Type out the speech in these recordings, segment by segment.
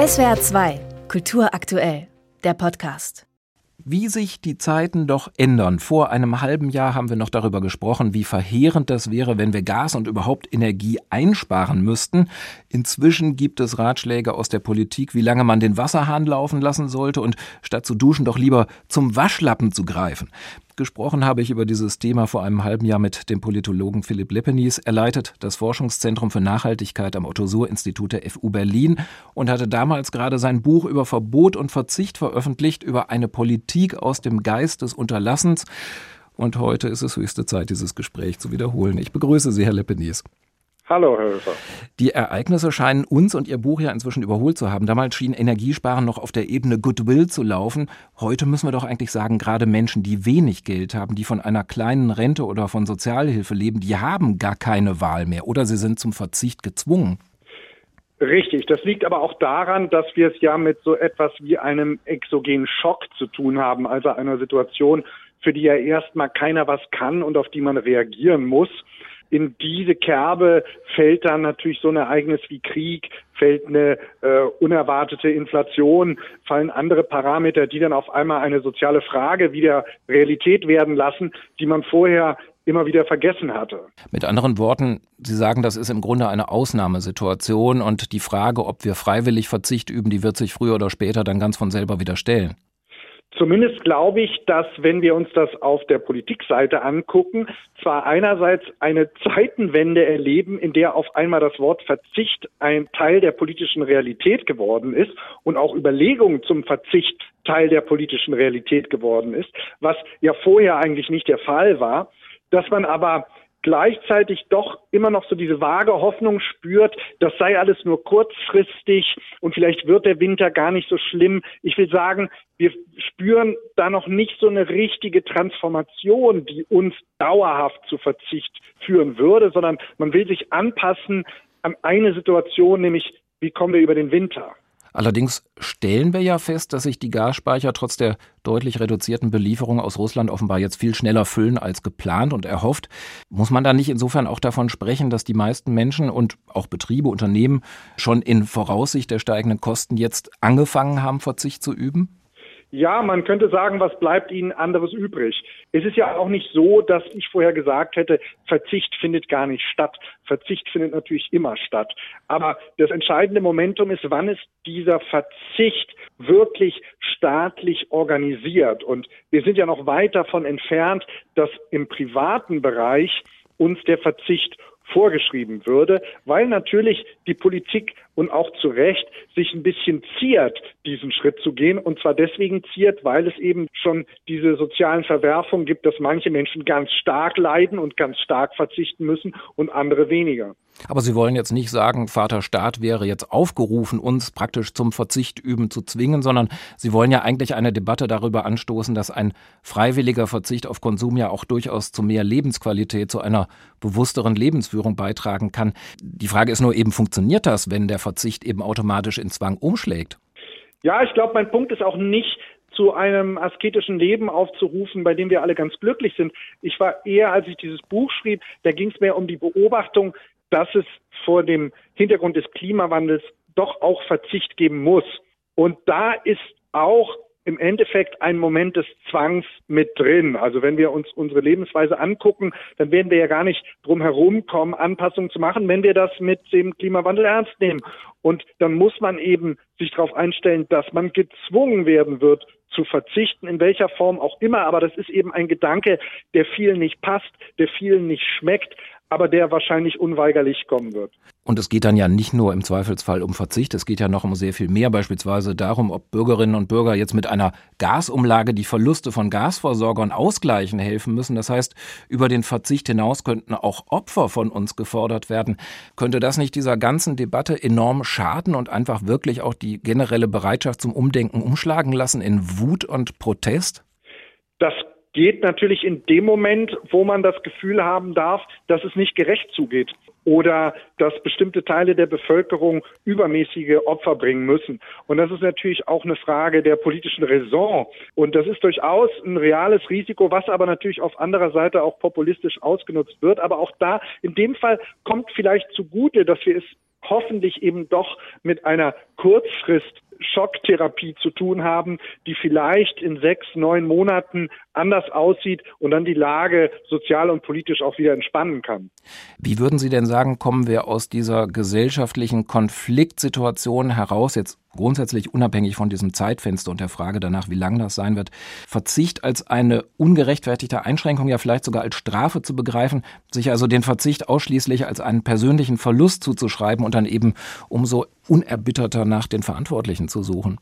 SWR 2, Kultur aktuell, der Podcast. Wie sich die Zeiten doch ändern. Vor einem halben Jahr haben wir noch darüber gesprochen, wie verheerend das wäre, wenn wir Gas und überhaupt Energie einsparen müssten. Inzwischen gibt es Ratschläge aus der Politik, wie lange man den Wasserhahn laufen lassen sollte und statt zu duschen doch lieber zum Waschlappen zu greifen. Gesprochen habe ich über dieses Thema vor einem halben Jahr mit dem Politologen Philipp Lepenies. Er leitet das Forschungszentrum für Nachhaltigkeit am Otto-Suhr-Institut der FU Berlin und hatte damals gerade sein Buch über Verbot und Verzicht veröffentlicht, über eine Politik aus dem Geist des Unterlassens. Und heute ist es höchste Zeit, dieses Gespräch zu wiederholen. Ich begrüße Sie, Herr Lepenies. Hallo, Herr Höfer. Die Ereignisse scheinen uns und Ihr Buch ja inzwischen überholt zu haben. Damals schien Energiesparen noch auf der Ebene Goodwill zu laufen. Heute müssen wir doch eigentlich sagen, gerade Menschen, die wenig Geld haben, die von einer kleinen Rente oder von Sozialhilfe leben, die haben gar keine Wahl mehr oder sie sind zum Verzicht gezwungen. Richtig, das liegt aber auch daran, dass wir es ja mit so etwas wie einem exogenen Schock zu tun haben, also einer Situation, für die ja erstmal keiner was kann und auf die man reagieren muss in diese Kerbe fällt dann natürlich so ein Ereignis wie Krieg, fällt eine äh, unerwartete Inflation, fallen andere Parameter, die dann auf einmal eine soziale Frage wieder Realität werden lassen, die man vorher immer wieder vergessen hatte. Mit anderen Worten, Sie sagen, das ist im Grunde eine Ausnahmesituation und die Frage, ob wir freiwillig Verzicht üben, die wird sich früher oder später dann ganz von selber wieder stellen. Zumindest glaube ich, dass wenn wir uns das auf der Politikseite angucken, zwar einerseits eine Zeitenwende erleben, in der auf einmal das Wort Verzicht ein Teil der politischen Realität geworden ist und auch Überlegungen zum Verzicht Teil der politischen Realität geworden ist, was ja vorher eigentlich nicht der Fall war, dass man aber gleichzeitig doch immer noch so diese vage Hoffnung spürt, das sei alles nur kurzfristig und vielleicht wird der Winter gar nicht so schlimm. Ich will sagen, wir spüren da noch nicht so eine richtige Transformation, die uns dauerhaft zu Verzicht führen würde, sondern man will sich anpassen an eine Situation, nämlich wie kommen wir über den Winter. Allerdings stellen wir ja fest, dass sich die Gasspeicher trotz der deutlich reduzierten Belieferung aus Russland offenbar jetzt viel schneller füllen als geplant und erhofft. Muss man da nicht insofern auch davon sprechen, dass die meisten Menschen und auch Betriebe, Unternehmen schon in Voraussicht der steigenden Kosten jetzt angefangen haben, Verzicht zu üben? Ja, man könnte sagen, was bleibt Ihnen anderes übrig? Es ist ja auch nicht so, dass ich vorher gesagt hätte, Verzicht findet gar nicht statt. Verzicht findet natürlich immer statt. Aber das entscheidende Momentum ist, wann ist dieser Verzicht wirklich staatlich organisiert? Und wir sind ja noch weit davon entfernt, dass im privaten Bereich uns der Verzicht vorgeschrieben würde, weil natürlich die Politik und auch zu Recht sich ein bisschen ziert, diesen Schritt zu gehen. Und zwar deswegen ziert, weil es eben schon diese sozialen Verwerfungen gibt, dass manche Menschen ganz stark leiden und ganz stark verzichten müssen und andere weniger. Aber Sie wollen jetzt nicht sagen, Vater Staat wäre jetzt aufgerufen, uns praktisch zum Verzicht üben zu zwingen, sondern Sie wollen ja eigentlich eine Debatte darüber anstoßen, dass ein freiwilliger Verzicht auf Konsum ja auch durchaus zu mehr Lebensqualität, zu einer bewussteren Lebensführung beitragen kann. Die Frage ist nur eben, funktioniert das, wenn der Verzicht eben automatisch in Zwang umschlägt? Ja, ich glaube, mein Punkt ist auch nicht, zu einem asketischen Leben aufzurufen, bei dem wir alle ganz glücklich sind. Ich war eher, als ich dieses Buch schrieb, da ging es mehr um die Beobachtung, dass es vor dem Hintergrund des Klimawandels doch auch Verzicht geben muss. Und da ist auch im Endeffekt ein Moment des Zwangs mit drin. Also wenn wir uns unsere Lebensweise angucken, dann werden wir ja gar nicht drum herum kommen, Anpassungen zu machen, wenn wir das mit dem Klimawandel ernst nehmen. Und dann muss man eben sich darauf einstellen, dass man gezwungen werden wird, zu verzichten, in welcher Form auch immer. Aber das ist eben ein Gedanke, der vielen nicht passt, der vielen nicht schmeckt aber der wahrscheinlich unweigerlich kommen wird. Und es geht dann ja nicht nur im Zweifelsfall um Verzicht, es geht ja noch um sehr viel mehr, beispielsweise darum, ob Bürgerinnen und Bürger jetzt mit einer Gasumlage die Verluste von Gasversorgern ausgleichen helfen müssen. Das heißt, über den Verzicht hinaus könnten auch Opfer von uns gefordert werden. Könnte das nicht dieser ganzen Debatte enorm schaden und einfach wirklich auch die generelle Bereitschaft zum Umdenken umschlagen lassen in Wut und Protest? Das geht natürlich in dem Moment, wo man das Gefühl haben darf, dass es nicht gerecht zugeht oder dass bestimmte Teile der Bevölkerung übermäßige Opfer bringen müssen. Und das ist natürlich auch eine Frage der politischen Raison. Und das ist durchaus ein reales Risiko, was aber natürlich auf anderer Seite auch populistisch ausgenutzt wird. Aber auch da, in dem Fall kommt vielleicht zugute, dass wir es hoffentlich eben doch mit einer Kurzfrist Schocktherapie zu tun haben, die vielleicht in sechs, neun Monaten anders aussieht und dann die Lage sozial und politisch auch wieder entspannen kann. Wie würden Sie denn sagen, kommen wir aus dieser gesellschaftlichen Konfliktsituation heraus, jetzt grundsätzlich unabhängig von diesem Zeitfenster und der Frage danach, wie lang das sein wird, Verzicht als eine ungerechtfertigte Einschränkung, ja vielleicht sogar als Strafe zu begreifen, sich also den Verzicht ausschließlich als einen persönlichen Verlust zuzuschreiben und dann eben umso unerbitterter nach den Verantwortlichen zu suchen?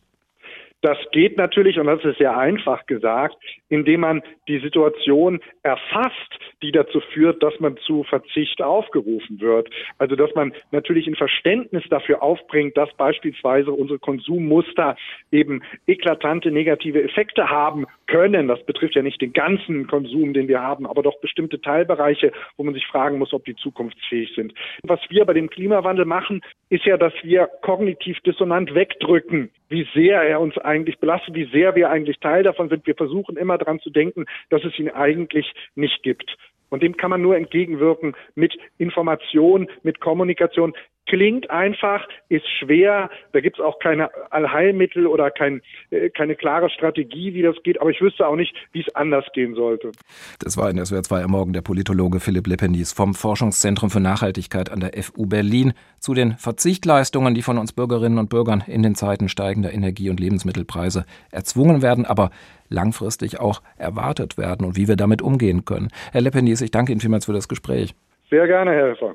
Das geht natürlich, und das ist sehr einfach gesagt, indem man die Situation erfasst, die dazu führt, dass man zu Verzicht aufgerufen wird. Also dass man natürlich ein Verständnis dafür aufbringt, dass beispielsweise unsere Konsummuster eben eklatante negative Effekte haben können. Das betrifft ja nicht den ganzen Konsum, den wir haben, aber doch bestimmte Teilbereiche, wo man sich fragen muss, ob die zukunftsfähig sind. Was wir bei dem Klimawandel machen, ist ja, dass wir kognitiv dissonant wegdrücken, wie sehr er uns eigentlich belastet, wie sehr wir eigentlich Teil davon sind. Wir versuchen immer daran zu denken, dass es ihn eigentlich nicht gibt. Und dem kann man nur entgegenwirken mit Information, mit Kommunikation. Klingt einfach, ist schwer. Da gibt es auch keine Allheilmittel oder kein, äh, keine klare Strategie, wie das geht. Aber ich wüsste auch nicht, wie es anders gehen sollte. Das war in SWR 2 am Morgen der Politologe Philipp Lepenies vom Forschungszentrum für Nachhaltigkeit an der FU Berlin zu den Verzichtleistungen, die von uns Bürgerinnen und Bürgern in den Zeiten steigender Energie- und Lebensmittelpreise erzwungen werden, aber langfristig auch erwartet werden und wie wir damit umgehen können. Herr Lepenies, ich danke Ihnen vielmals für das Gespräch. Sehr gerne, Herr Helfer.